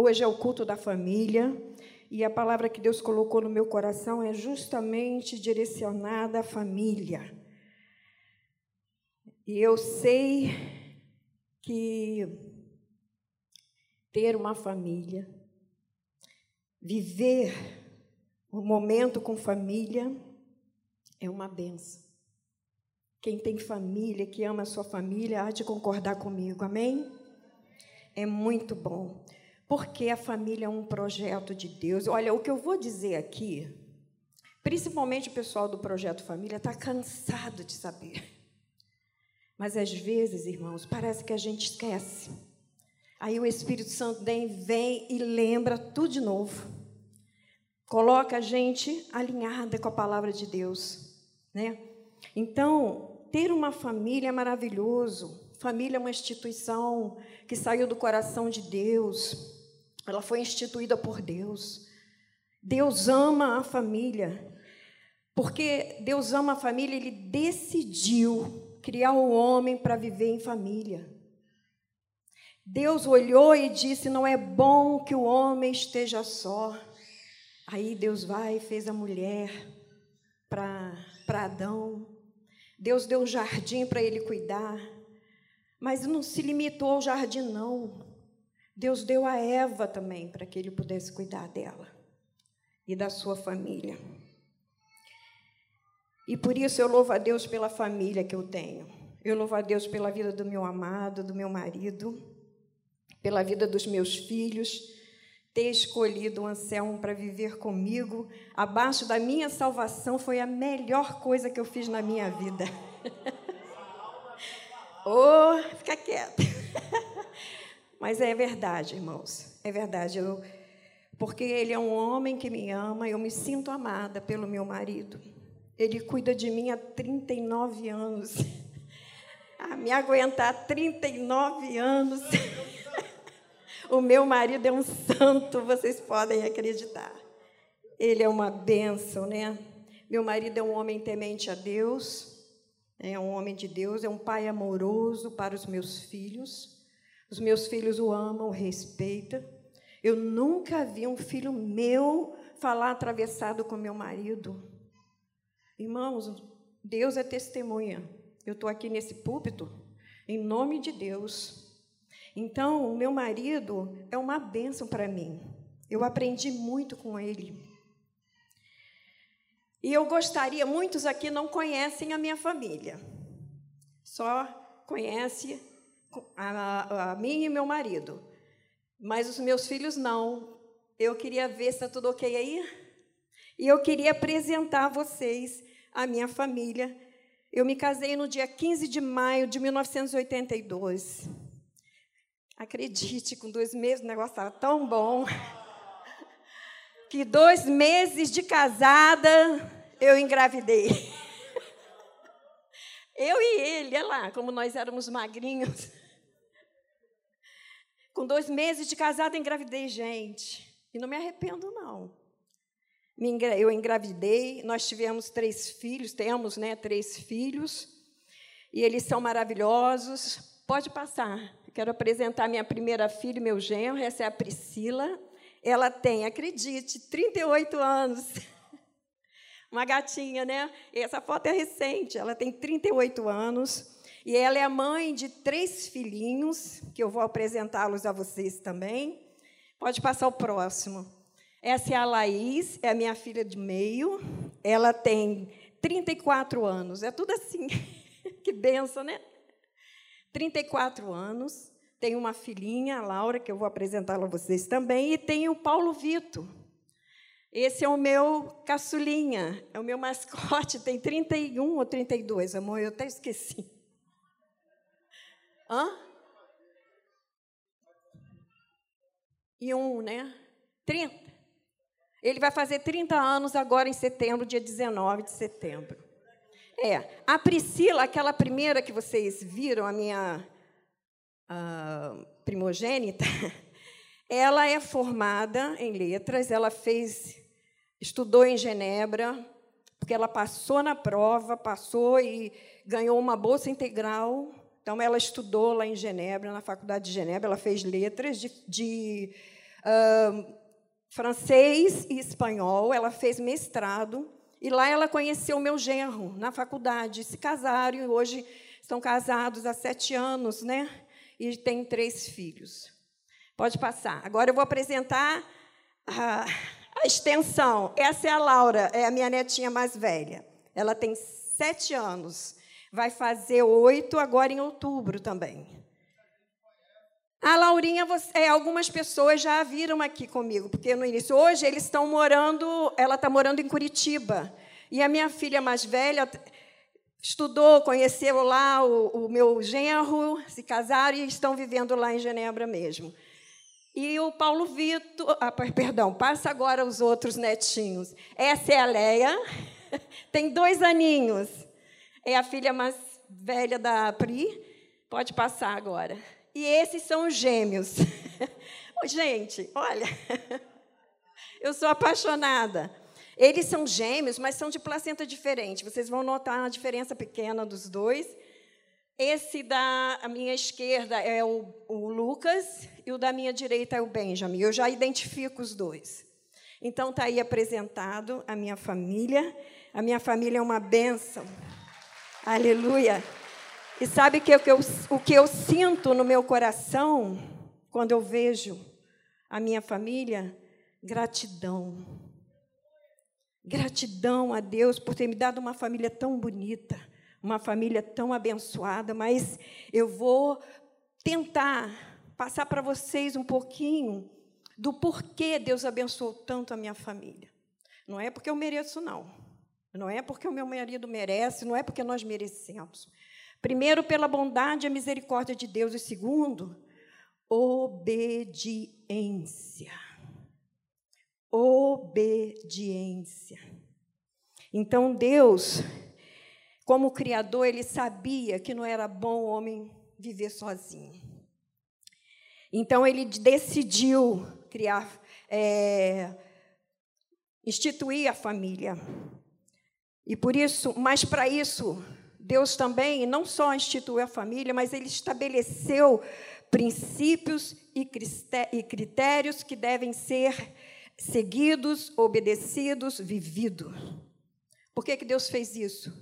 Hoje é o culto da família e a palavra que Deus colocou no meu coração é justamente direcionada à família. E eu sei que ter uma família, viver o um momento com família, é uma benção. Quem tem família, que ama a sua família, há de concordar comigo, amém? É muito bom. Porque a família é um projeto de Deus. Olha, o que eu vou dizer aqui, principalmente o pessoal do projeto Família, está cansado de saber. Mas às vezes, irmãos, parece que a gente esquece. Aí o Espírito Santo vem e lembra tudo de novo. Coloca a gente alinhada com a palavra de Deus, né? Então, ter uma família é maravilhoso. Família é uma instituição que saiu do coração de Deus. Ela foi instituída por Deus. Deus ama a família. Porque Deus ama a família, ele decidiu criar o homem para viver em família. Deus olhou e disse: Não é bom que o homem esteja só. Aí Deus vai e fez a mulher para Adão. Deus deu um jardim para ele cuidar. Mas não se limitou ao jardim, não. Deus deu a Eva também para que ele pudesse cuidar dela e da sua família. E por isso eu louvo a Deus pela família que eu tenho. Eu louvo a Deus pela vida do meu amado, do meu marido, pela vida dos meus filhos, ter escolhido o Anselmo para viver comigo, abaixo da minha salvação, foi a melhor coisa que eu fiz na minha vida. oh, fica quieto. Mas é verdade, irmãos, é verdade. Eu, porque ele é um homem que me ama, eu me sinto amada pelo meu marido. Ele cuida de mim há 39 anos. A me aguentar 39 anos. O meu marido é um santo, vocês podem acreditar. Ele é uma bênção, né? Meu marido é um homem temente a Deus, é um homem de Deus, é um pai amoroso para os meus filhos. Os meus filhos o amam, o respeitam. Eu nunca vi um filho meu falar atravessado com meu marido. Irmãos, Deus é testemunha. Eu estou aqui nesse púlpito em nome de Deus. Então, o meu marido é uma bênção para mim. Eu aprendi muito com ele. E eu gostaria, muitos aqui não conhecem a minha família. Só conhece a, a mim e meu marido. Mas os meus filhos não. Eu queria ver se está tudo ok aí. E eu queria apresentar a vocês a minha família. Eu me casei no dia 15 de maio de 1982. Acredite, com dois meses o negócio estava tão bom que dois meses de casada eu engravidei. Eu e ele, olha lá, como nós éramos magrinhos. Com dois meses de casada engravidei, gente. E não me arrependo, não. Eu engravidei, nós tivemos três filhos, temos né, três filhos, e eles são maravilhosos. Pode passar. Quero apresentar minha primeira filha, meu genro, essa é a Priscila. Ela tem, acredite, 38 anos. Uma gatinha, né? Essa foto é recente, ela tem 38 anos. E ela é a mãe de três filhinhos, que eu vou apresentá-los a vocês também. Pode passar o próximo. Essa é a Laís, é a minha filha de meio. Ela tem 34 anos. É tudo assim. que benção, né? 34 anos, tenho uma filhinha, a Laura, que eu vou apresentá-la a vocês também, e tenho o Paulo Vito. Esse é o meu caçulinha, é o meu mascote, tem 31 ou 32, amor, eu até esqueci. Hã? E um, né? 30. Ele vai fazer 30 anos agora em setembro, dia 19 de setembro. É, a Priscila, aquela primeira que vocês viram, a minha uh, primogênita, ela é formada em letras, ela fez, estudou em Genebra, porque ela passou na prova, passou e ganhou uma bolsa integral. Então, ela estudou lá em Genebra, na Faculdade de Genebra, ela fez letras de, de uh, francês e espanhol. Ela fez mestrado e lá ela conheceu meu genro na faculdade. Se casaram e hoje estão casados há sete anos, né? E têm três filhos. Pode passar. Agora eu vou apresentar a, a extensão. Essa é a Laura, é a minha netinha mais velha. Ela tem sete anos. Vai fazer oito agora em outubro também. A Laurinha, você, é, algumas pessoas já viram aqui comigo, porque no início, hoje eles estão morando, ela está morando em Curitiba. E a minha filha mais velha estudou, conheceu lá o, o meu genro, se casaram e estão vivendo lá em Genebra mesmo. E o Paulo Vitor, ah, perdão, passa agora os outros netinhos. Essa é a Leia, tem dois aninhos. É a filha mais velha da Pri. Pode passar agora. E esses são os gêmeos. Gente, olha, eu sou apaixonada. Eles são gêmeos, mas são de placenta diferente. Vocês vão notar a diferença pequena dos dois. Esse da minha esquerda é o, o, Lucas e o da minha direita é o Benjamin. Eu já identifico os dois. Então está aí apresentado a minha família. A minha família é uma bênção. Aleluia. E sabe que, eu, o que eu sinto no meu coração quando eu vejo a minha família? Gratidão. Gratidão a Deus por ter me dado uma família tão bonita, uma família tão abençoada, mas eu vou tentar passar para vocês um pouquinho do porquê Deus abençoou tanto a minha família. Não é porque eu mereço, não. Não é porque o meu marido merece, não é porque nós merecemos. Primeiro, pela bondade e a misericórdia de Deus, e segundo, obediência. Obediência. Então, Deus, como Criador, ele sabia que não era bom o homem viver sozinho. Então, ele decidiu criar, é, instituir a família. E por isso, mas para isso, Deus também não só instituiu a família, mas ele estabeleceu princípios e critérios que devem ser seguidos, obedecidos, vividos. Por que, que Deus fez isso?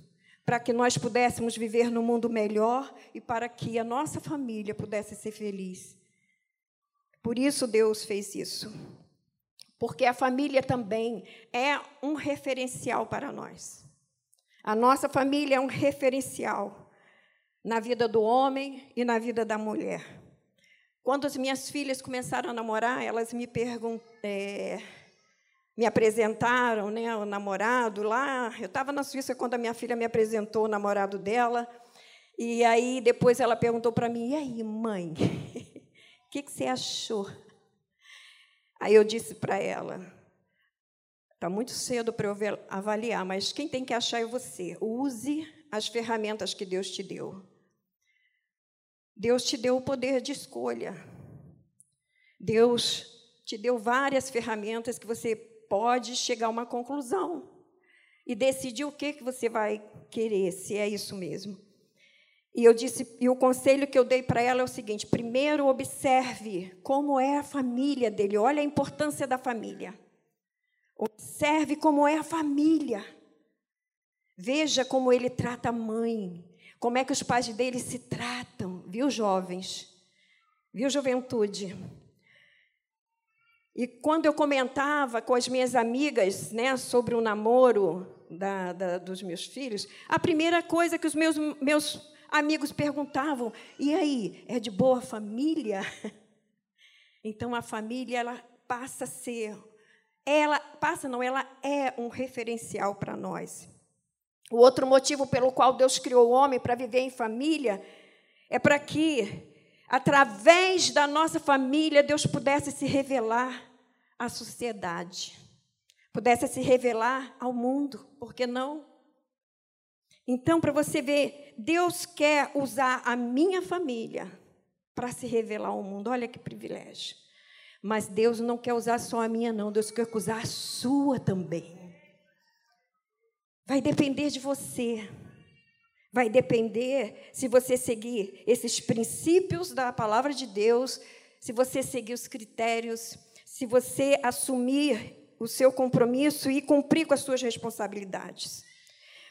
Para que nós pudéssemos viver num mundo melhor e para que a nossa família pudesse ser feliz. Por isso Deus fez isso. Porque a família também é um referencial para nós. A nossa família é um referencial na vida do homem e na vida da mulher. Quando as minhas filhas começaram a namorar, elas me perguntaram, é, me apresentaram, né, o namorado lá. Eu estava na Suíça quando a minha filha me apresentou o namorado dela. E aí depois ela perguntou para mim: "E aí, mãe? O que, que você achou?" Aí eu disse para ela: Está muito cedo para eu avaliar, mas quem tem que achar é você. Use as ferramentas que Deus te deu. Deus te deu o poder de escolha. Deus te deu várias ferramentas que você pode chegar a uma conclusão e decidir o que, que você vai querer, se é isso mesmo. E eu disse, e o conselho que eu dei para ela é o seguinte: primeiro observe como é a família dele, olha a importância da família. Observe como é a família. Veja como ele trata a mãe. Como é que os pais dele se tratam, viu, jovens? Viu, juventude? E quando eu comentava com as minhas amigas né, sobre o namoro da, da, dos meus filhos, a primeira coisa que os meus, meus amigos perguntavam: e aí, é de boa família? Então a família ela passa a ser ela passa não, ela é um referencial para nós. O outro motivo pelo qual Deus criou o homem para viver em família é para que, através da nossa família, Deus pudesse se revelar à sociedade, pudesse se revelar ao mundo, por que não? Então, para você ver, Deus quer usar a minha família para se revelar ao mundo. Olha que privilégio. Mas Deus não quer usar só a minha, não. Deus quer usar a sua também. Vai depender de você. Vai depender se você seguir esses princípios da palavra de Deus, se você seguir os critérios, se você assumir o seu compromisso e cumprir com as suas responsabilidades.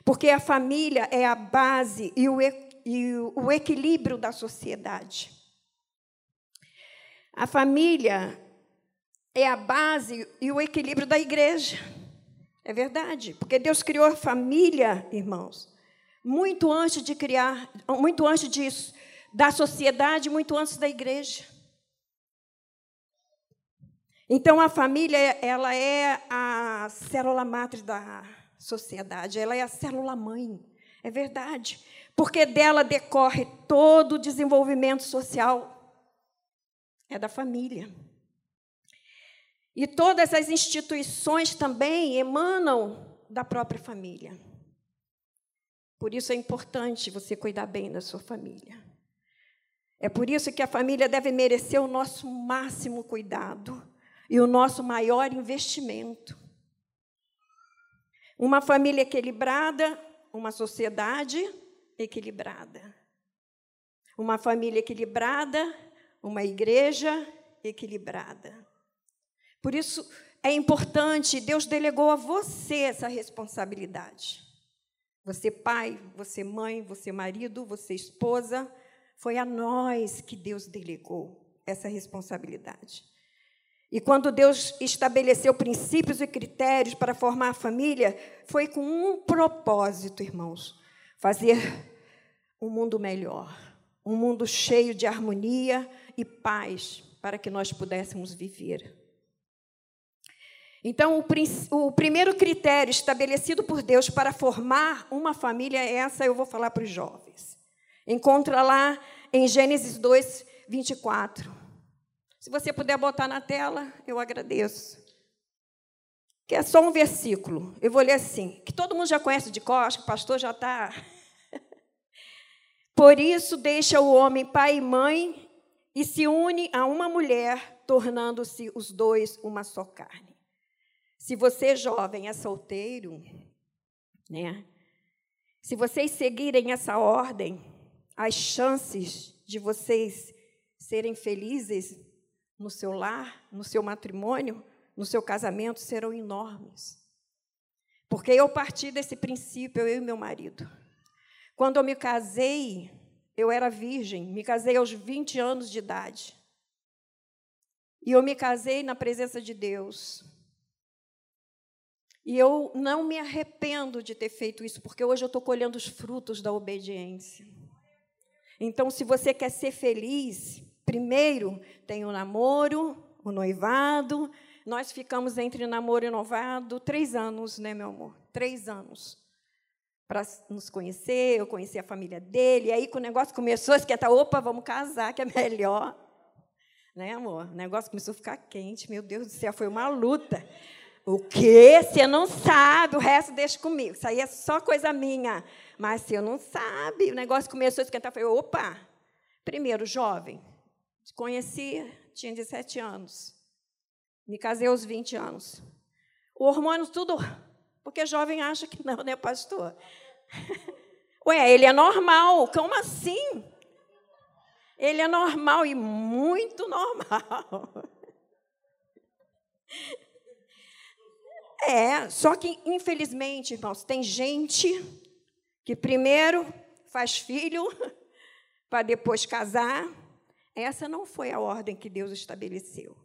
Porque a família é a base e o, e o equilíbrio da sociedade. A família é a base e o equilíbrio da igreja. É verdade, porque Deus criou a família, irmãos, muito antes de criar, muito antes disso, da sociedade, muito antes da igreja. Então a família, ela é a célula matriz da sociedade, ela é a célula mãe. É verdade, porque dela decorre todo o desenvolvimento social. É da família. E todas as instituições também emanam da própria família. Por isso é importante você cuidar bem da sua família. É por isso que a família deve merecer o nosso máximo cuidado e o nosso maior investimento. Uma família equilibrada, uma sociedade equilibrada. Uma família equilibrada, uma igreja equilibrada. Por isso é importante, Deus delegou a você essa responsabilidade. Você pai, você mãe, você marido, você esposa, foi a nós que Deus delegou essa responsabilidade. E quando Deus estabeleceu princípios e critérios para formar a família, foi com um propósito, irmãos: fazer um mundo melhor, um mundo cheio de harmonia e paz para que nós pudéssemos viver. Então, o, o, primeiro critério estabelecido por Deus para formar uma família, é essa eu vou falar para os jovens. Encontra lá em Gênesis 2, 24. Se você puder botar na tela, eu agradeço. Que é só um versículo. Eu vou ler assim, que todo mundo já conhece de cor, acho que o pastor já está. Por isso, deixa o homem pai e mãe e se une a uma mulher, tornando-se os dois uma só carne. Se você, jovem, é solteiro, né? Se vocês seguirem essa ordem, as chances de vocês serem felizes no seu lar, no seu matrimônio, no seu casamento serão enormes. Porque eu parti desse princípio, eu e meu marido. Quando eu me casei, eu era virgem, me casei aos 20 anos de idade. E eu me casei na presença de Deus. E eu não me arrependo de ter feito isso, porque hoje eu estou colhendo os frutos da obediência. Então, se você quer ser feliz, primeiro tem o namoro, o noivado. Nós ficamos entre namoro e noivado três anos, né, meu amor? Três anos. Para nos conhecer, eu conheci a família dele. E aí, que o negócio começou, a esquentar, opa, vamos casar, que é melhor. Né, amor? O negócio começou a ficar quente, meu Deus do céu, foi uma luta. O quê? Você não sabe, o resto deixa comigo. Isso aí é só coisa minha. Mas você não sabe. O negócio começou a esquentar. Eu falei, opa! Primeiro, jovem. Conheci, tinha 17 anos. Me casei aos 20 anos. O hormônio, tudo. Porque jovem acha que não, né, pastor? Ué, ele é normal. Como assim? Ele é normal e muito normal. É, só que, infelizmente, irmãos, tem gente que primeiro faz filho para depois casar. Essa não foi a ordem que Deus estabeleceu.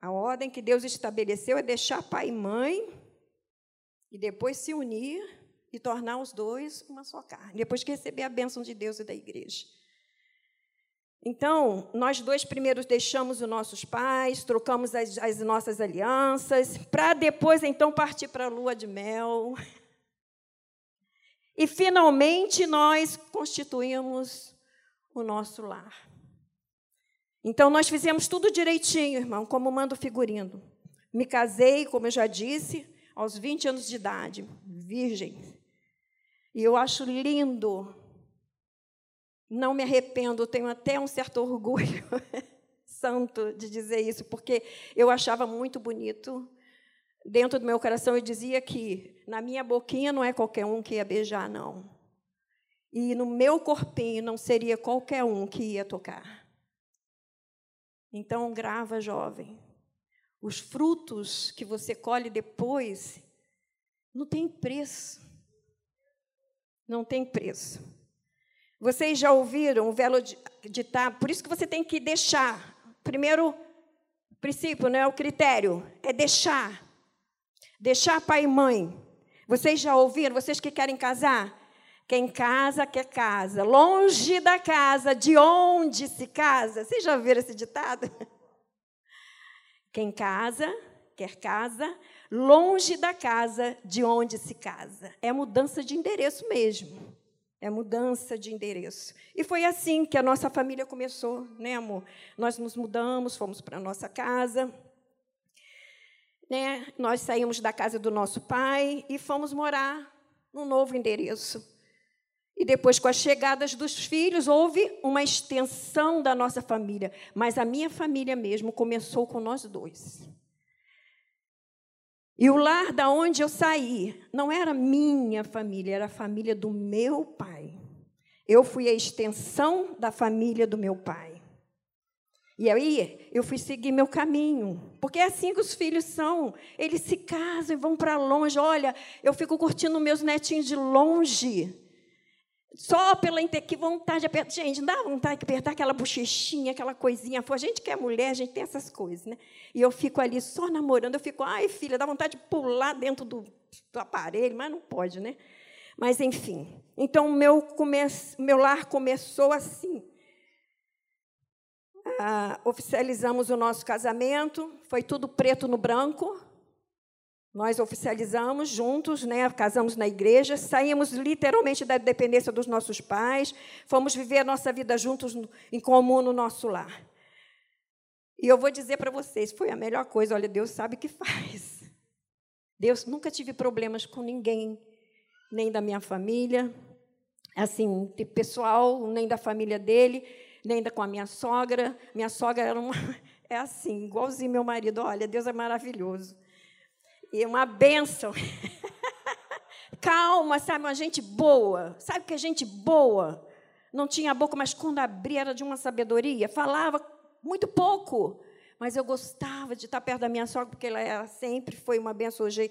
A ordem que Deus estabeleceu é deixar pai e mãe e depois se unir e tornar os dois uma só carne, depois que receber a bênção de Deus e da igreja. Então, nós dois primeiros deixamos os nossos pais, trocamos as, as nossas alianças, para depois, então, partir para a lua de mel. E, finalmente, nós constituímos o nosso lar. Então, nós fizemos tudo direitinho, irmão, como manda o figurino. Me casei, como eu já disse, aos 20 anos de idade, virgem. E eu acho lindo não me arrependo, tenho até um certo orgulho santo de dizer isso, porque eu achava muito bonito. Dentro do meu coração eu dizia que na minha boquinha não é qualquer um que ia beijar, não. E no meu corpinho não seria qualquer um que ia tocar. Então, grava, jovem. os frutos que você colhe depois, não tem preço. Não tem preço. Vocês já ouviram o velo ditado, por isso que você tem que deixar. Primeiro princípio, né, o critério, é deixar. Deixar pai e mãe. Vocês já ouviram? Vocês que querem casar? Quem casa, quer casa. Longe da casa, de onde se casa. Vocês já ouviram esse ditado? Quem casa, quer casa, longe da casa de onde se casa. É mudança de endereço mesmo. É mudança de endereço. E foi assim que a nossa família começou, né, amor? Nós nos mudamos, fomos para a nossa casa. Né? Nós saímos da casa do nosso pai e fomos morar num novo endereço. E depois, com as chegadas dos filhos, houve uma extensão da nossa família. Mas a minha família mesmo começou com nós dois. E o lar da onde eu saí não era minha família, era a família do meu pai. Eu fui a extensão da família do meu pai. E aí eu fui seguir meu caminho, porque é assim que os filhos são. Eles se casam e vão para longe. Olha, eu fico curtindo meus netinhos de longe. Só pela que vontade de apertar. Gente, não dá vontade de apertar aquela bochechinha, aquela coisinha. A gente que é mulher, a gente tem essas coisas, né? E eu fico ali só namorando. Eu fico, ai, filha, dá vontade de pular dentro do, do aparelho, mas não pode, né? Mas, enfim. Então, meu, come... meu lar começou assim. Ah, oficializamos o nosso casamento, foi tudo preto no branco. Nós oficializamos juntos, né, casamos na igreja, saímos literalmente da dependência dos nossos pais, fomos viver a nossa vida juntos em comum no nosso lar. E eu vou dizer para vocês, foi a melhor coisa, olha, Deus sabe o que faz. Deus nunca tive problemas com ninguém, nem da minha família, assim, pessoal, nem da família dele, nem da com a minha sogra. Minha sogra era uma é assim, igualzinho meu marido, olha, Deus é maravilhoso. E uma bênção. Calma, sabe? Uma gente boa. Sabe que é gente boa? Não tinha boca, mas quando abria era de uma sabedoria. Falava muito pouco. Mas eu gostava de estar perto da minha sogra, porque ela sempre foi uma benção. Hoje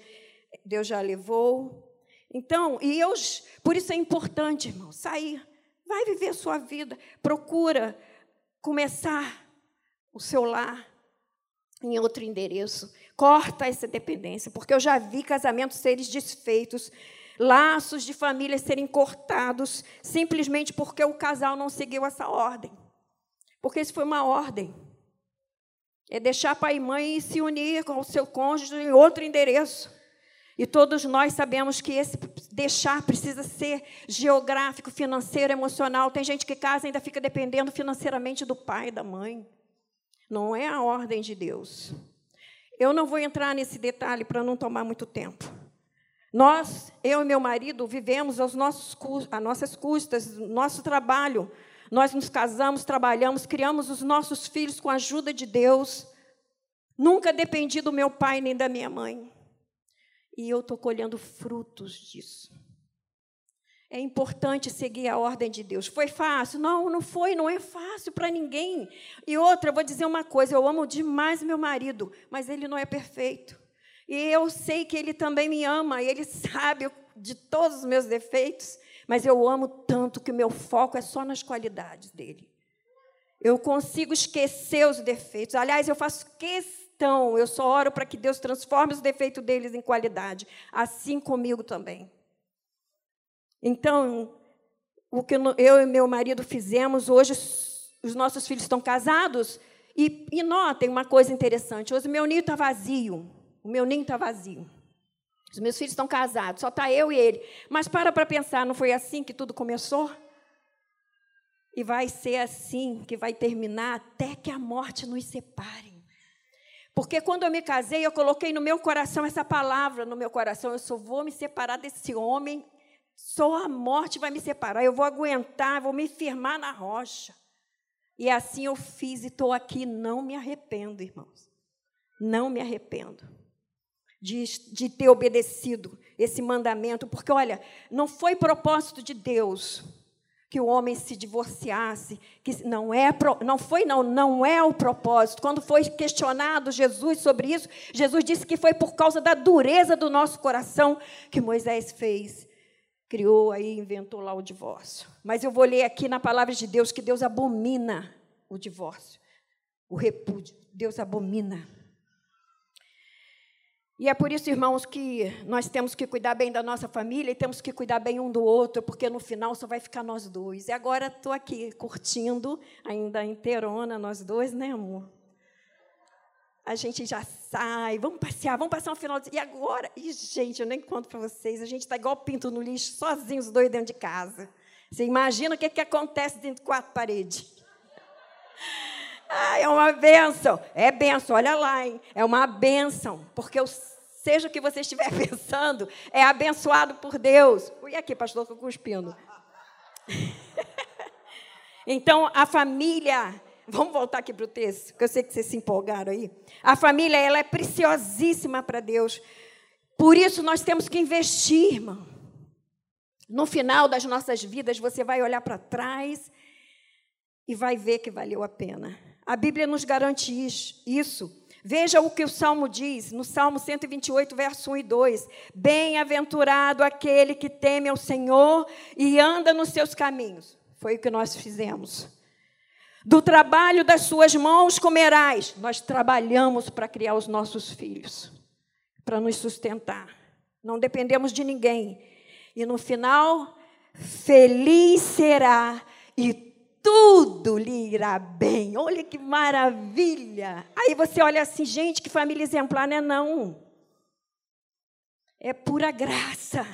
Deus já levou. Então, e eu, por isso é importante, irmão, sair. Vai viver a sua vida. Procura começar o seu lar em outro endereço. Corta essa dependência, porque eu já vi casamentos serem desfeitos, laços de família serem cortados, simplesmente porque o casal não seguiu essa ordem. Porque isso foi uma ordem. É deixar pai e mãe se unir com o seu cônjuge em outro endereço. E todos nós sabemos que esse deixar precisa ser geográfico, financeiro, emocional. Tem gente que casa e ainda fica dependendo financeiramente do pai e da mãe. Não é a ordem de Deus. Eu não vou entrar nesse detalhe para não tomar muito tempo. Nós, eu e meu marido, vivemos aos nossos, às nossas custas, nosso trabalho. Nós nos casamos, trabalhamos, criamos os nossos filhos com a ajuda de Deus. Nunca dependi do meu pai nem da minha mãe. E eu estou colhendo frutos disso. É importante seguir a ordem de Deus. Foi fácil? Não, não foi, não é fácil para ninguém. E outra, eu vou dizer uma coisa: eu amo demais meu marido, mas ele não é perfeito. E eu sei que ele também me ama, ele sabe de todos os meus defeitos, mas eu amo tanto que o meu foco é só nas qualidades dele. Eu consigo esquecer os defeitos. Aliás, eu faço questão, eu só oro para que Deus transforme os defeitos deles em qualidade, assim comigo também. Então, o que eu e meu marido fizemos, hoje os nossos filhos estão casados, e, e notem uma coisa interessante: hoje o meu ninho está vazio. O meu ninho está vazio. Os meus filhos estão casados, só está eu e ele. Mas para para pensar, não foi assim que tudo começou? E vai ser assim que vai terminar até que a morte nos separe. Porque quando eu me casei, eu coloquei no meu coração essa palavra no meu coração: eu só vou me separar desse homem só a morte vai me separar. Eu vou aguentar, vou me firmar na rocha. E assim eu fiz e estou aqui. Não me arrependo, irmãos. Não me arrependo de, de ter obedecido esse mandamento. Porque, olha, não foi propósito de Deus que que o homem se divorciasse, que não é não foi não, não é o propósito. Quando foi questionado Jesus sobre isso, Jesus disse que foi por causa da dureza do nosso coração que Moisés fez. Criou aí, inventou lá o divórcio. Mas eu vou ler aqui na palavra de Deus que Deus abomina o divórcio, o repúdio. Deus abomina. E é por isso, irmãos, que nós temos que cuidar bem da nossa família e temos que cuidar bem um do outro, porque no final só vai ficar nós dois. E agora estou aqui curtindo, ainda inteirona, nós dois, né, amor? A gente já sai, vamos passear, vamos passar um final de... E agora? E, gente, eu nem conto para vocês, a gente está igual pinto no lixo, sozinhos, dois dentro de casa. Você imagina o que, que acontece dentro de quatro paredes. Ah, é uma benção. É benção, olha lá, hein? É uma benção, porque eu, seja o que você estiver pensando, é abençoado por Deus. E aqui, pastor, estou cuspindo. então, a família, vamos voltar aqui para o texto, porque eu sei que vocês se empolgaram aí. A família, ela é preciosíssima para Deus. Por isso, nós temos que investir, irmão. No final das nossas vidas, você vai olhar para trás e vai ver que valeu a pena. A Bíblia nos garante isso. Veja o que o Salmo diz, no Salmo 128, verso 1 e 2. Bem-aventurado aquele que teme ao Senhor e anda nos seus caminhos. Foi o que nós fizemos. Do trabalho das suas mãos comerás. Nós trabalhamos para criar os nossos filhos, para nos sustentar. Não dependemos de ninguém. E no final, feliz será e tudo lhe irá bem. Olha que maravilha. Aí você olha assim, gente, que família exemplar, não é não. É pura graça,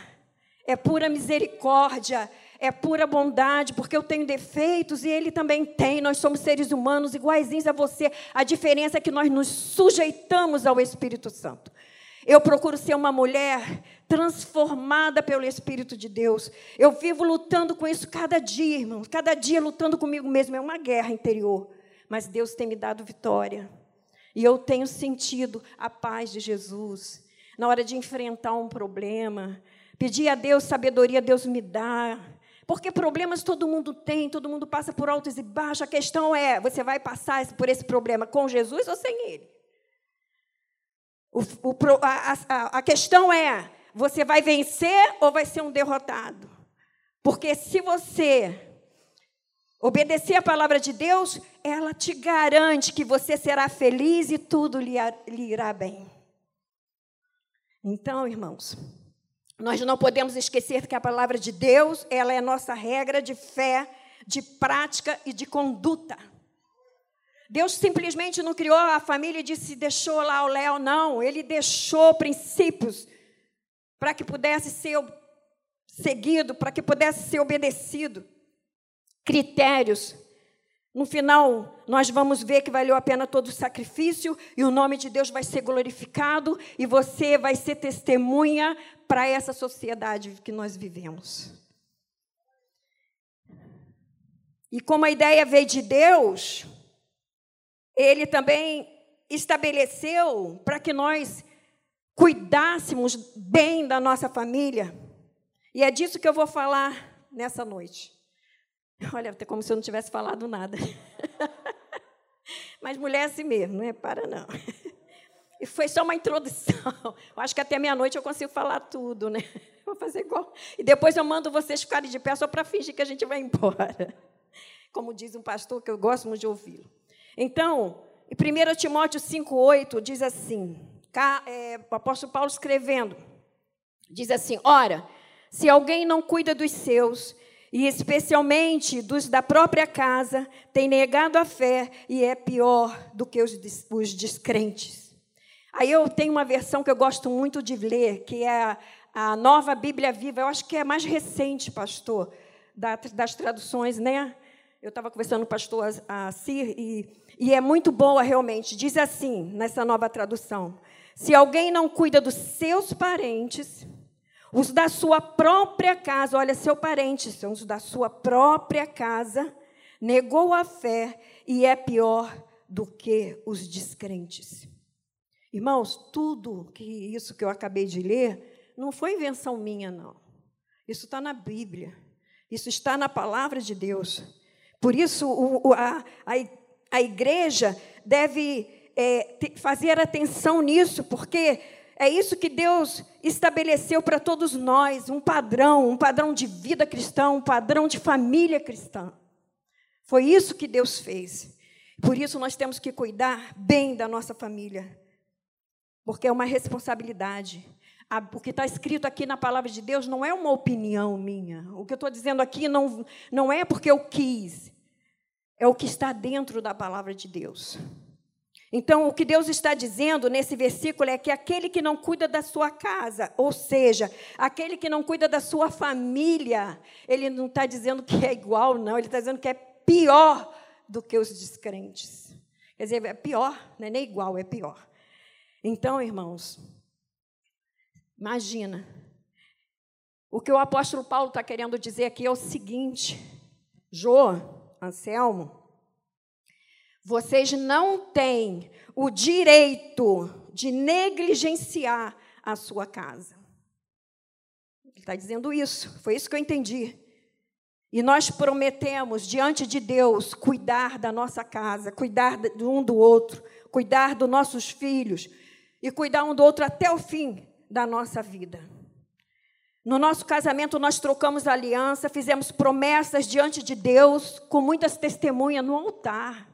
é pura misericórdia, é pura bondade, porque eu tenho defeitos e ele também tem. Nós somos seres humanos iguaizinhos a você. A diferença é que nós nos sujeitamos ao Espírito Santo. Eu procuro ser uma mulher transformada pelo Espírito de Deus. Eu vivo lutando com isso cada dia, irmãos. Cada dia lutando comigo mesmo. É uma guerra interior. Mas Deus tem me dado vitória. E eu tenho sentido a paz de Jesus. Na hora de enfrentar um problema, pedir a Deus sabedoria, Deus me dá. Porque problemas todo mundo tem, todo mundo passa por altos e baixos. A questão é: você vai passar por esse problema com Jesus ou sem Ele? O, o, a, a, questão é: você vai vencer ou vai ser um derrotado? Porque se você obedecer a palavra de Deus, ela te garante que você será feliz e tudo lhe, lhe irá bem. Então, irmãos, nós não podemos esquecer que a palavra de Deus, ela é nossa regra de fé, de prática e de conduta. Deus simplesmente não criou a família e disse, deixou lá o Léo, não. Ele deixou princípios para que pudesse ser seguido, para que pudesse ser obedecido. Critérios. No final, nós vamos ver que valeu a pena todo o sacrifício e o nome de Deus vai ser glorificado e você vai ser testemunha para essa sociedade que nós vivemos. E como a ideia veio de Deus, ele também estabeleceu para que nós cuidássemos bem da nossa família. E é disso que eu vou falar nessa noite. Olha, até como se eu não tivesse falado nada. Mas mulher é assim mesmo, não é para não. E foi só uma introdução. Eu acho que até meia-noite eu consigo falar tudo, né? Vou fazer igual. E depois eu mando vocês ficarem de pé só para fingir que a gente vai embora. Como diz um pastor que eu gosto muito de ouvi-lo. Então, em 1 Timóteo 5,8 diz assim: é, o apóstolo Paulo escrevendo, diz assim: Ora, se alguém não cuida dos seus, e especialmente dos da própria casa, tem negado a fé e é pior do que os, os descrentes. Aí eu tenho uma versão que eu gosto muito de ler, que é a, a nova Bíblia Viva. Eu acho que é mais recente, pastor, da, das traduções, né? Eu estava conversando com o pastor Assir e, e é muito boa realmente. Diz assim, nessa nova tradução: se alguém não cuida dos seus parentes, os da sua própria casa, olha, seu parente, são os da sua própria casa, negou a fé e é pior do que os descrentes. Irmãos, tudo que isso que eu acabei de ler não foi invenção minha, não. Isso está na Bíblia. Isso está na palavra de Deus. Por isso, o, a, a, igreja deve é, fazer atenção nisso, porque é isso que Deus estabeleceu para todos nós, um padrão, um padrão de vida cristã, um padrão de família cristã. Foi isso que Deus fez. Por isso nós temos que cuidar bem da nossa família, porque é uma responsabilidade. O que está escrito aqui na palavra de Deus não é uma opinião minha. O que eu estou dizendo aqui não, não é porque eu quis, é o que está dentro da palavra de Deus. Então, o que Deus está dizendo nesse versículo é que aquele que não cuida da sua casa, ou seja, aquele que não cuida da sua família, ele não está dizendo que é igual, não, ele está dizendo que é pior do que os descrentes. Quer dizer, é pior, não é nem igual, é pior. Então, irmãos, imagina. O que o apóstolo Paulo está querendo dizer aqui é o seguinte: Jô, Anselmo, vocês não têm o direito de negligenciar a sua casa. Ele está dizendo isso, foi isso que eu entendi. E nós prometemos diante de Deus cuidar da nossa casa, cuidar um do outro, cuidar dos nossos filhos e cuidar um do outro até o fim da nossa vida. No nosso casamento, nós trocamos aliança, fizemos promessas diante de Deus, com muitas testemunhas no altar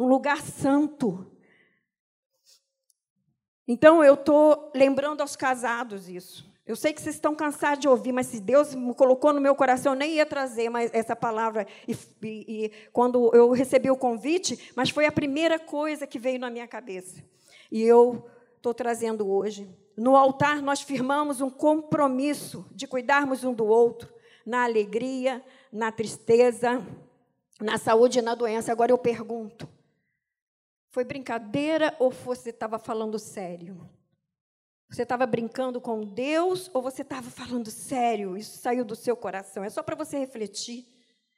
num lugar santo. Então eu estou lembrando aos casados isso. Eu sei que vocês estão cansados de ouvir, mas se Deus me colocou no meu coração, eu nem ia trazer mais essa palavra. E, e, e, quando eu recebi o convite, mas foi a primeira coisa que veio na minha cabeça. E eu estou trazendo hoje. No altar, nós firmamos um compromisso de cuidarmos um do outro, na alegria, na tristeza, na saúde e na doença. Agora eu pergunto: foi brincadeira ou você estava falando sério? Você estava brincando com Deus ou você estava falando sério? Isso saiu do seu coração. É só para você refletir.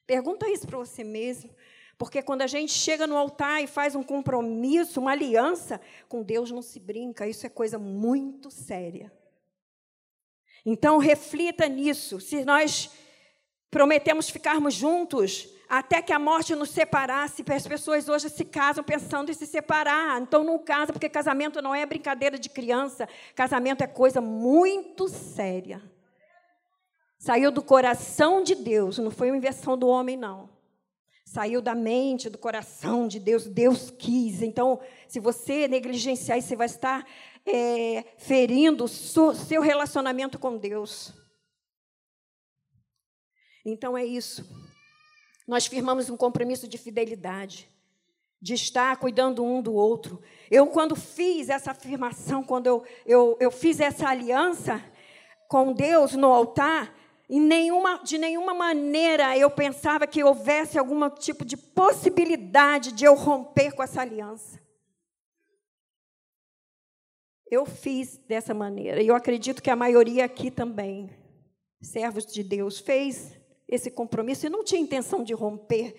Pergunta isso para você mesmo. Porque quando a gente chega no altar e faz um compromisso, uma aliança, com Deus não se brinca. Isso é coisa muito séria. Então, reflita nisso. Se nós prometemos ficarmos juntos, até que a morte nos separasse. As pessoas hoje se casam pensando em se separar. Então não casa, porque casamento não é brincadeira de criança. Casamento é coisa muito séria. Saiu do coração de Deus, não foi uma invenção do homem, não. Saiu da mente, do coração de Deus, Deus quis. Então, se você negligenciar isso, você vai estar é, ferindo o seu relacionamento com Deus. Então é isso. Nós firmamos um compromisso de fidelidade, de estar cuidando um do outro. Eu, quando fiz essa afirmação, quando eu, eu, eu fiz essa aliança com Deus no altar, nenhuma, de nenhuma maneira eu pensava que houvesse algum tipo de possibilidade de eu romper com essa aliança. Eu fiz dessa maneira, e eu acredito que a maioria aqui também, servos de Deus, fez esse compromisso e não tinha intenção de romper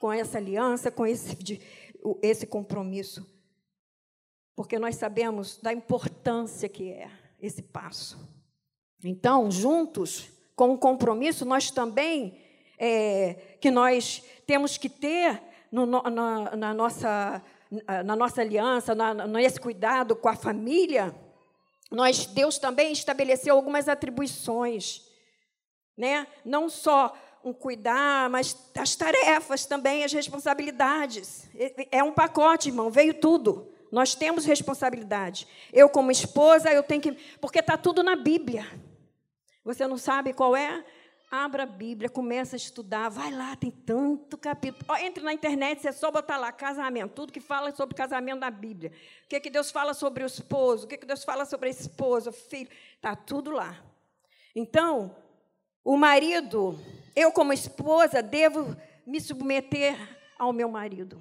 com essa aliança, com esse, de, esse compromisso. Porque nós sabemos da importância que é esse passo. Então, juntos, com o compromisso, nós também, é, que nós temos que ter no, na, na, nossa, na nossa aliança, na, nesse cuidado com a família, nós, Deus também estabeleceu algumas atribuições né? Não só um cuidar, mas as tarefas também, as responsabilidades. É um pacote, irmão, veio tudo. Nós temos responsabilidade. Eu, como esposa, eu tenho que. Porque está tudo na Bíblia. Você não sabe qual é? Abra a Bíblia, começa a estudar, vai lá, tem tanto capítulo. Entre na internet, você só botar lá casamento, tudo que fala sobre casamento na Bíblia. O que, que Deus fala sobre o esposo, o que, que Deus fala sobre a esposa, o filho. Está tudo lá. Então, o marido, eu como esposa, devo me submeter ao meu marido.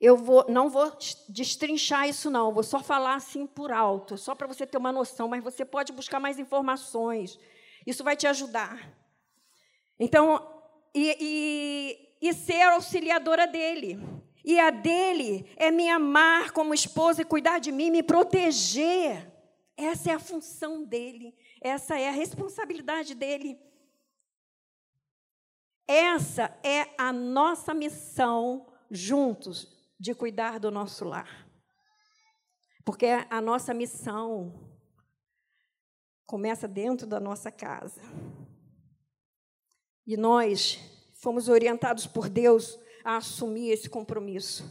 Eu vou, não vou destrinchar isso, não, vou só falar assim por alto, só para você ter uma noção, mas você pode buscar mais informações, isso vai te ajudar. Então, e, e, e ser auxiliadora dele. E a dele é me amar como esposa e cuidar de mim, me proteger. Essa é a função dele. Essa é a responsabilidade dele. Essa é a nossa missão juntos de cuidar do nosso lar. Porque a nossa missão começa dentro da nossa casa. E nós fomos orientados por Deus a assumir esse compromisso.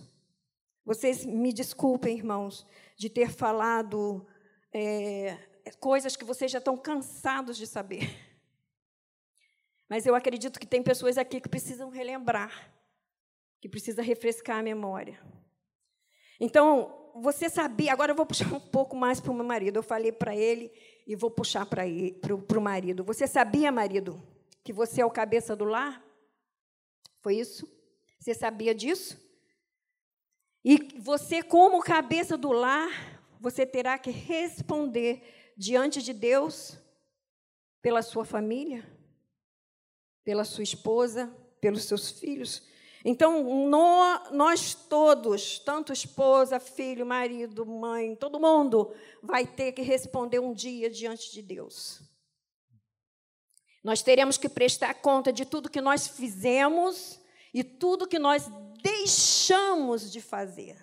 Vocês me desculpem, irmãos, de ter falado é, coisas que vocês já estão cansados de saber. Mas eu acredito que tem pessoas aqui que precisam relembrar, que precisa refrescar a memória. Então, você sabia, agora eu vou puxar um pouco mais para o meu marido. Eu falei para ele e vou puxar para o marido. Você sabia, marido, que você é o cabeça do lar? Foi isso? Você sabia disso? E você, como cabeça do lar, você terá que responder diante de Deus pela sua família, pela sua esposa, pelos seus filhos. Então, nós todos, tanto esposa, filho, marido, mãe, todo mundo vai ter que responder um dia diante de Deus. Nós teremos que prestar conta de tudo que nós fizemos e tudo que nós deixamos de fazer.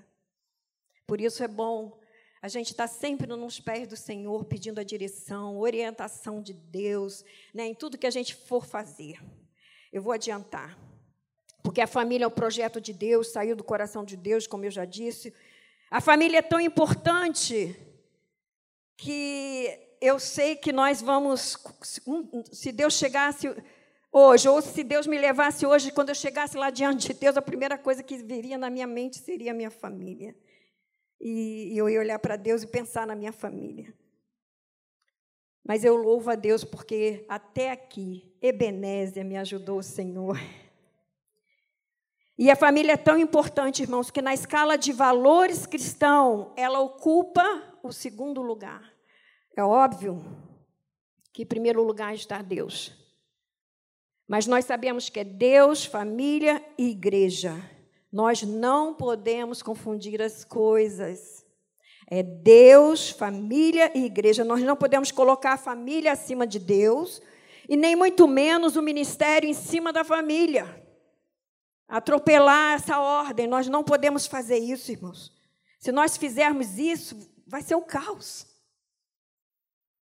Por isso é bom a gente estar sempre nos pés do Senhor, pedindo a direção, orientação de Deus, né, em tudo que a gente for fazer. Eu vou adiantar. Porque a família é o projeto de Deus, saiu do coração de Deus, como eu já disse. A família é tão importante que eu sei que nós vamos, se Deus chegasse hoje, ou se Deus me levasse hoje, quando eu chegasse lá diante de Deus, a primeira coisa que viria na minha mente seria a minha família. E, eu ia olhar para Deus e pensar na minha família. Mas eu louvo a Deus porque até aqui, Ebenézia me ajudou, Senhor. E a família é tão importante, irmãos, que na escala de valores cristão, ela ocupa o segundo lugar. É óbvio que em primeiro lugar está Deus. Mas nós sabemos que é Deus, família e igreja. Nós não podemos confundir as coisas. É Deus, família e igreja. Nós não podemos colocar a família acima de Deus e nem muito menos o ministério em cima da família. Atropelar essa ordem, nós não podemos fazer isso, irmãos. Se nós fizermos isso, vai ser o caos.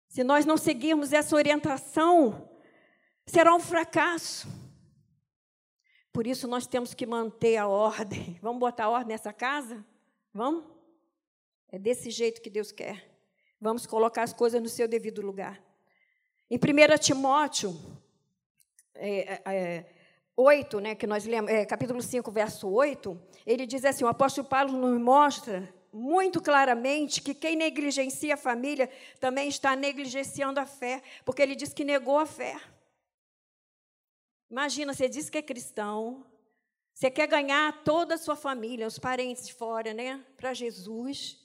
Se nós não seguirmos essa orientação, será um fracasso. Por isso nós temos que manter a ordem. Vamos botar ordem nessa casa? Vamos? É desse jeito que Deus quer. Vamos colocar as coisas no seu devido lugar. Em 1 Timóteo é, é, é 8, né, que nós lemos, é, capítulo 5, verso 8, ele diz assim: o apóstolo Paulo nos mostra muito claramente que quem negligencia a família também está negligenciando a fé, porque ele diz que negou a fé. Imagina, você diz que é cristão, você quer ganhar toda a sua família, os parentes de fora, né, para Jesus,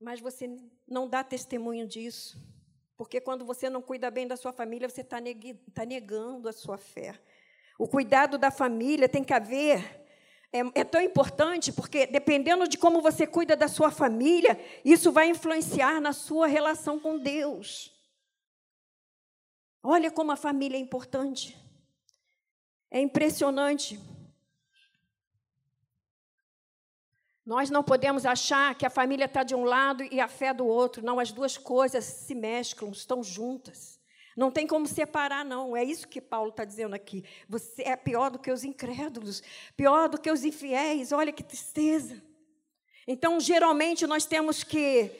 mas você não dá testemunho disso. Porque quando você não cuida bem da sua família, você está tá negando a sua fé. O cuidado da família tem que haver. É, é, tão importante porque, dependendo de como você cuida da sua família, isso vai influenciar na sua relação com Deus. Olha como a família é importante. É impressionante. Nós não podemos achar que a família está de um lado e a fé do outro. Não, as duas coisas se mesclam, estão juntas. Não tem como separar, não. É isso que Paulo está dizendo aqui. Você é pior do que os incrédulos, pior do que os infiéis. Olha que tristeza. Então, geralmente, nós temos que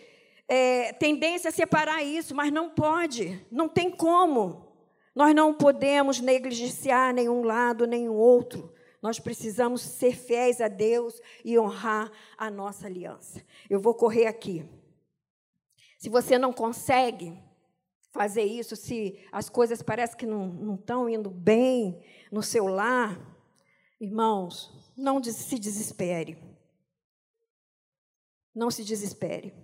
é, tendência a separar isso, mas não pode, não tem como. Nós não podemos negligenciar nenhum lado, nenhum outro. Nós precisamos ser fiéis a Deus e honrar a nossa aliança. Eu vou correr aqui. Se você não consegue fazer isso, se as coisas parecem que não estão indo bem no seu lar, irmãos, não se desespere. Não se desespere.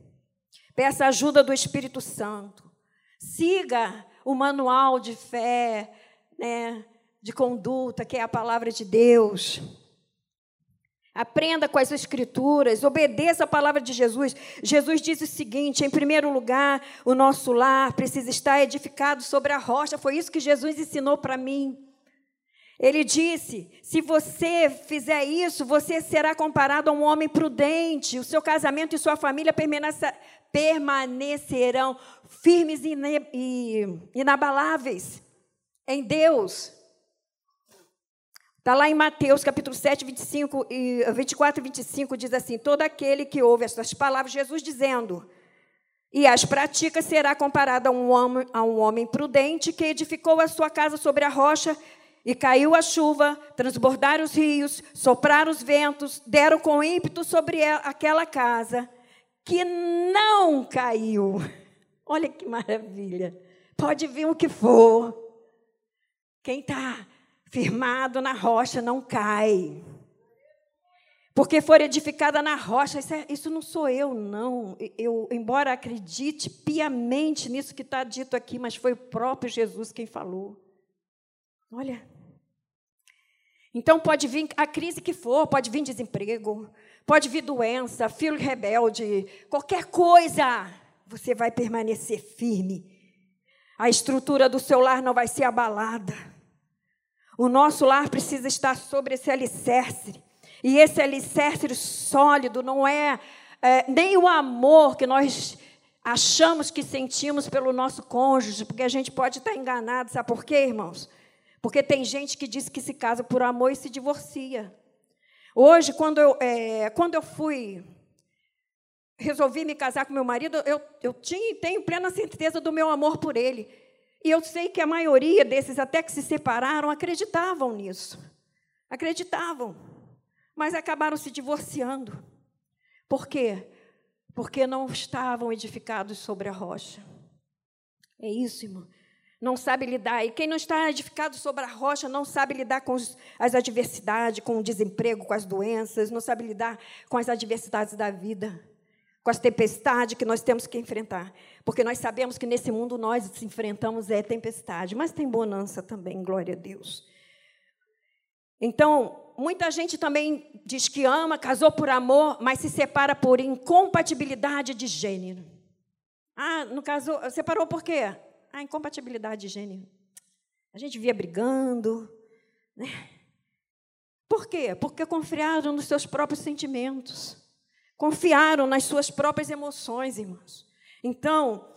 Peça ajuda do Espírito Santo. Siga o manual de fé, né, de conduta, que é a palavra de Deus. Aprenda com as Escrituras, obedeça a palavra de Jesus. Jesus diz o seguinte: em primeiro lugar, o nosso lar precisa estar edificado sobre a rocha. Foi isso que Jesus ensinou para mim. Ele disse: se você fizer isso, você será comparado a um homem prudente. O seu casamento e sua família permanecerão firmes e inabaláveis em Deus. Está lá em Mateus, capítulo 7, 25 e 24 e 25, diz assim: Todo aquele que ouve estas palavras, Jesus dizendo, e as pratica, será comparado a um, homem, a um homem prudente que edificou a sua casa sobre a rocha, e caiu a chuva, transbordaram os rios, sopraram os ventos, deram com ímpeto sobre aquela casa, que não caiu. Olha que maravilha. Pode vir o que for. Quem está firmado na rocha não cai. Porque for edificada na rocha, isso, é, isso não sou eu, não. Eu, embora acredite piamente nisso que está dito aqui, mas foi o próprio Jesus quem falou. Olha. Então pode vir a crise que for, pode vir desemprego, pode vir doença, filho rebelde, qualquer coisa, você vai permanecer firme. A estrutura do seu lar não vai ser abalada. O nosso lar precisa estar sobre esse alicerce. E esse alicerce sólido não é, é nem o amor que nós achamos que sentimos pelo nosso cônjuge, porque a gente pode estar enganado. Sabe por quê, irmãos? Porque tem gente que diz que se casa por amor e se divorcia. Hoje, quando eu, é, quando eu fui, resolvi me casar com meu marido, eu, eu tinha, tenho plena certeza do meu amor por ele. E eu sei que a maioria desses, até que se separaram, acreditavam nisso. Acreditavam. Mas acabaram se divorciando. Por quê? Porque não estavam edificados sobre a rocha. É isso, irmão. Não sabe lidar. E quem não está edificado sobre a rocha não sabe lidar com as adversidades, com o desemprego, com as doenças, não sabe lidar com as adversidades da vida com as tempestades que nós temos que enfrentar. Porque nós sabemos que nesse mundo nós enfrentamos é tempestade, mas tem bonança também, glória a Deus. Então, muita gente também diz que ama, casou por amor, mas se separa por incompatibilidade de gênero. Ah, no caso, separou por quê? Ah, incompatibilidade de gênero. A gente via brigando, né? Por quê? Porque confiaram nos seus próprios sentimentos. Confiaram nas suas próprias emoções, irmãos. Então,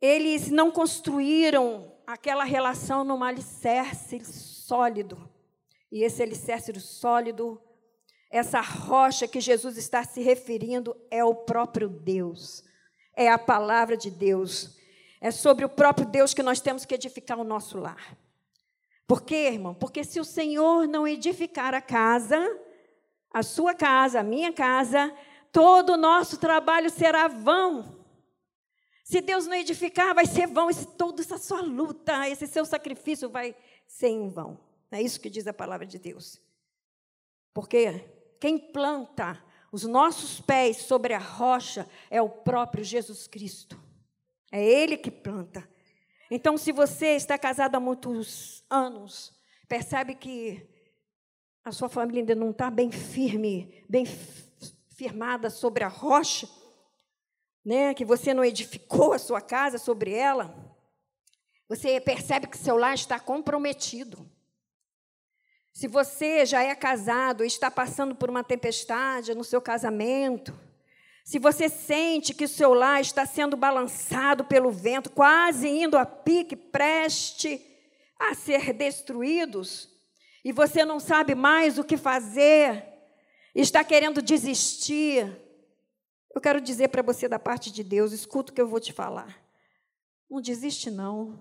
eles não construíram aquela relação num alicerce sólido. E esse alicerce sólido, essa rocha que Jesus está se referindo, é o próprio Deus. É a palavra de Deus. É sobre o próprio Deus que nós temos que edificar o nosso lar. Por quê, irmão? Porque se o Senhor não edificar a casa, a sua casa, a minha casa, todo o nosso trabalho será vão. Se Deus não edificar, vai ser vão. Esse, toda essa sua luta, esse seu sacrifício vai ser em vão. É isso que diz a palavra de Deus. Porque quem planta os nossos pés sobre a rocha é o próprio Jesus Cristo. É Ele que planta. Então, se você está casado há muitos anos, percebe que a sua família ainda não está bem firme, bem firmada sobre a rocha, né? que você não edificou a sua casa sobre ela, você percebe que seu lar está comprometido. Se você já é casado e está passando por uma tempestade no seu casamento, se você sente que o seu lar está sendo balançado pelo vento, quase indo a pique, preste a ser destruídos, e você não sabe mais o que fazer, está querendo desistir, eu quero dizer para você da parte de Deus, escuta o que eu vou te falar. Não desiste não.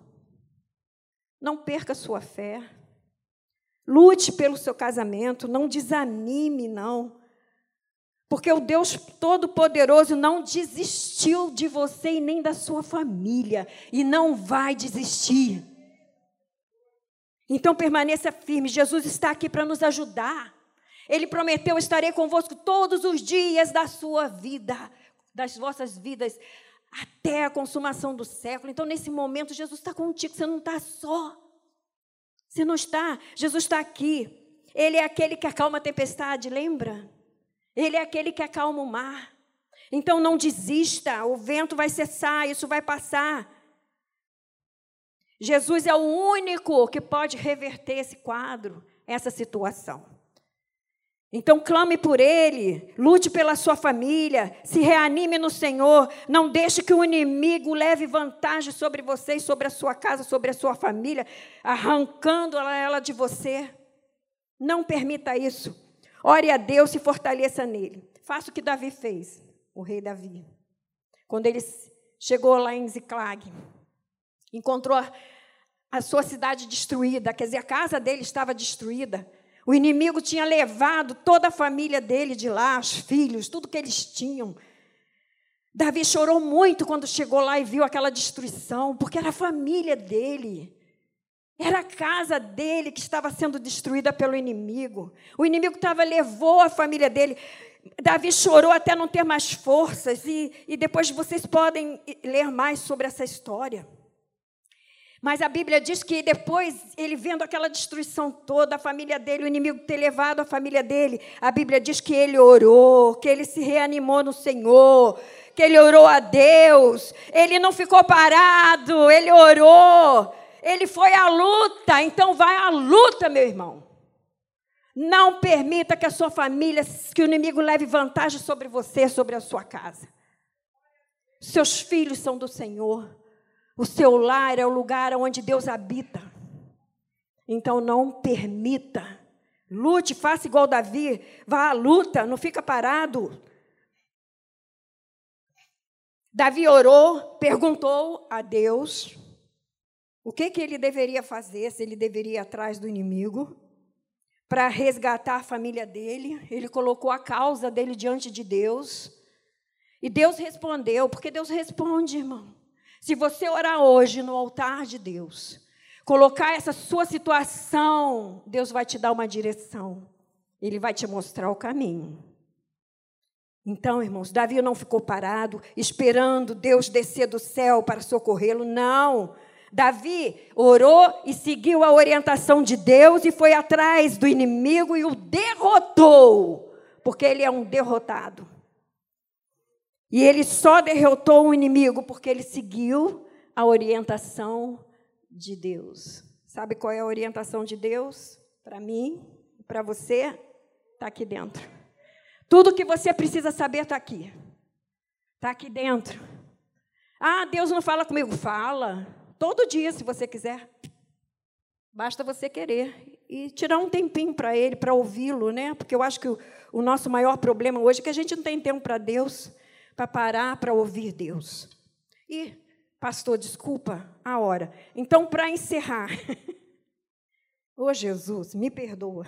Não perca sua fé. Lute pelo seu casamento, não desanime não. Porque o Deus Todo-Poderoso não desistiu de você e nem da sua família, e não vai desistir. Então permaneça firme, Jesus está aqui para nos ajudar. Ele prometeu: estarei convosco todos os dias da sua vida, das vossas vidas, até a consumação do século. Então, nesse momento, Jesus está contigo, você não está só. Você não está, Jesus está aqui. Ele é aquele que acalma a tempestade, lembra? Ele é aquele que acalma o mar. Então não desista, o vento vai cessar, isso vai passar. Jesus é o único que pode reverter esse quadro, essa situação. Então clame por ele, lute pela sua família, se reanime no Senhor, não deixe que o inimigo leve vantagem sobre você, sobre a sua casa, sobre a sua família, arrancando ela de você. Não permita isso. Ore a Deus e fortaleça nele. Faça o que Davi fez, o rei Davi. Quando ele chegou lá em Ziclag, encontrou a sua cidade destruída, quer dizer, a casa dele estava destruída. O inimigo tinha levado toda a família dele de lá, os filhos, tudo que eles tinham. Davi chorou muito quando chegou lá e viu aquela destruição, porque era a família dele. Era a casa dele que estava sendo destruída pelo inimigo. O inimigo estava levou a família dele. Davi chorou até não ter mais forças e, e depois vocês podem ler mais sobre essa história. Mas a Bíblia diz que depois, ele vendo aquela destruição toda, a família dele, o inimigo ter levado a família dele, a Bíblia diz que ele orou, que ele se reanimou no Senhor, que ele orou a Deus, ele não ficou parado, ele orou, ele foi à luta, então vai à luta, meu irmão. Não permita que a sua família, que o inimigo leve vantagem sobre você, sobre a sua casa. Seus filhos são do Senhor. O seu lar é o lugar onde Deus habita. Então não permita. Lute, faça igual Davi. Vá à luta, não fica parado. Davi orou, perguntou a Deus o que, que ele deveria fazer, se ele deveria ir atrás do inimigo, para resgatar a família dele. Ele colocou a causa dele diante de Deus. E Deus respondeu, porque Deus responde, irmão. Se você orar hoje no altar de Deus, colocar essa sua situação, Deus vai te dar uma direção. Ele vai te mostrar o caminho. Então, irmãos, Davi não ficou parado, esperando Deus descer do céu para socorrê-lo. Não. Davi orou e seguiu a orientação de Deus e foi atrás do inimigo e o derrotou, porque ele é um derrotado. E ele só derrotou o inimigo porque ele seguiu a orientação de Deus. Sabe qual é a orientação de Deus? Para mim, para você, está aqui dentro. Tudo que você precisa saber está aqui. Está aqui dentro. Ah, Deus não fala comigo. Fala. Todo dia, se você quiser. Basta você querer. E tirar um tempinho para Ele, para ouvi-lo, né? Porque eu acho que o, o nosso maior problema hoje é que a gente não tem tempo para Deus para parar para ouvir Deus. E, pastor, desculpa a hora. Então, para encerrar. Ô Jesus, me perdoa.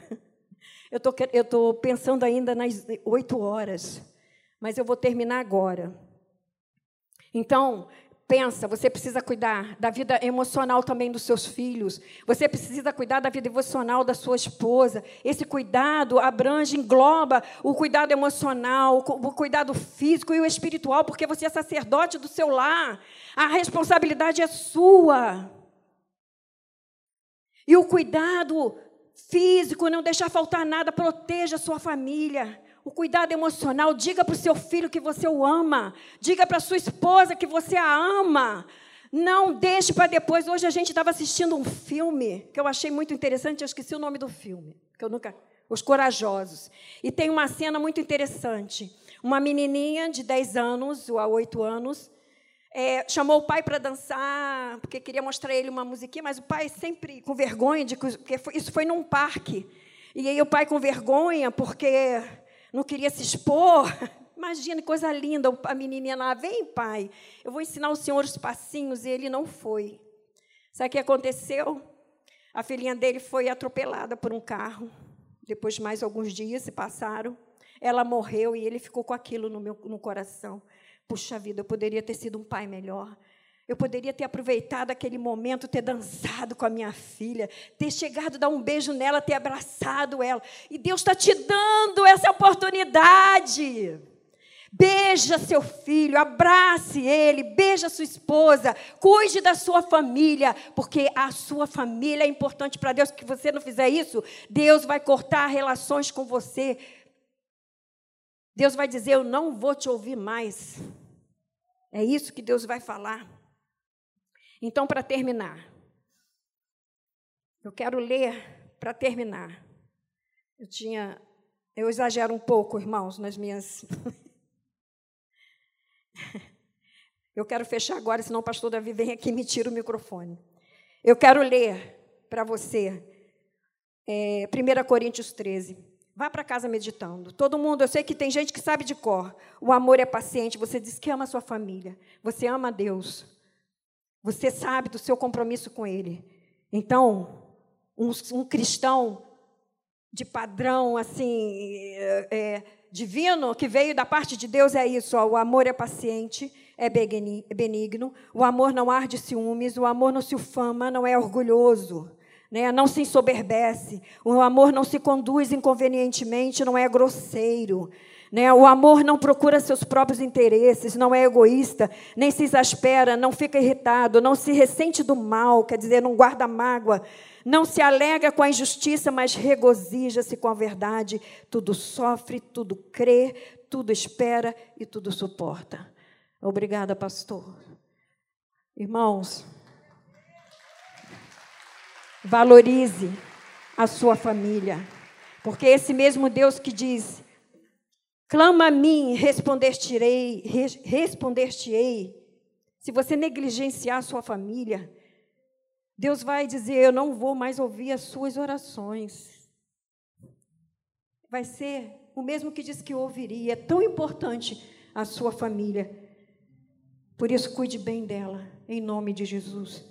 Eu tô, estou pensando ainda nas oito horas, mas eu vou terminar agora. Então, Pensa, você precisa cuidar da vida emocional também dos seus filhos. Você precisa cuidar da vida emocional da sua esposa. Esse cuidado abrange, engloba o cuidado emocional, o cuidado físico e o espiritual, porque você é sacerdote do seu lar. A responsabilidade é sua. E o cuidado físico, não deixar faltar nada, proteja a sua família o cuidado emocional. Diga para o seu filho que você o ama. Diga para sua esposa que você a ama. Não deixe para depois. Hoje a gente estava assistindo um filme que eu achei muito interessante. Eu esqueci o nome do filme, que eu nunca. Os Corajosos. E tem uma cena muito interessante. Uma menininha de 10 anos, ou a 8 anos, é, chamou o pai para dançar, porque queria mostrar ele uma musiquinha, mas o pai sempre com vergonha, de que isso foi num parque. E aí o pai com vergonha, porque não queria se expor. Imagina, coisa linda, a menininha lá, vem, pai, eu vou ensinar o senhor os passinhos, e ele não foi. Sabe o que aconteceu? A filhinha dele foi atropelada por um carro. Depois de mais alguns dias se passaram. Ela morreu e ele ficou com aquilo no meu no coração. Puxa vida, eu poderia ter sido um pai melhor. Eu poderia ter aproveitado aquele momento, ter dançado com a minha filha, ter chegado, dar um beijo nela, ter abraçado ela. E Deus está te dando essa oportunidade. Beija seu filho, abrace ele, beija sua esposa, cuide da sua família, porque a sua família é importante para Deus. Que você não fizer isso, Deus vai cortar relações com você. Deus vai dizer: Eu não vou te ouvir mais. É isso que Deus vai falar. Então, para terminar, Eu quero ler para terminar. Eu tinha. Eu exagero um pouco, irmãos, nas minhas. Eu quero fechar agora, senão o pastor Davi vem aqui e me tira o microfone. Eu quero ler para você é, 1 Coríntios 13. Vá para casa meditando. Todo mundo, eu sei que tem gente que sabe de cor. O amor é paciente. Você diz que ama a sua família. Você ama a Deus. Você sabe do seu compromisso com Ele. Então, um, um cristão de padrão assim é, é, divino que veio da parte de Deus é isso. Ó, o amor é paciente, é benigno. O amor não arde ciúmes. O amor não se ufama, não é orgulhoso né? não se ensoberbece, o amor não se conduz inconvenientemente, não é grosseiro. Né? O amor não procura seus próprios interesses, não é egoísta, nem se exaspera, não fica irritado, não se ressente do mal, quer dizer, não guarda mágoa, não se alega com a injustiça, mas regozija-se com a verdade. Tudo sofre, tudo crê, tudo espera e tudo suporta. Obrigada, pastor. Irmãos, Valorize a sua família. Porque esse mesmo Deus que diz: clama a mim, responder-te-ei, responder-te-ei. Se você negligenciar sua família, Deus vai dizer: Eu não vou mais ouvir as suas orações. Vai ser o mesmo que diz que ouviria. É tão importante a sua família. Por isso, cuide bem dela, em nome de Jesus.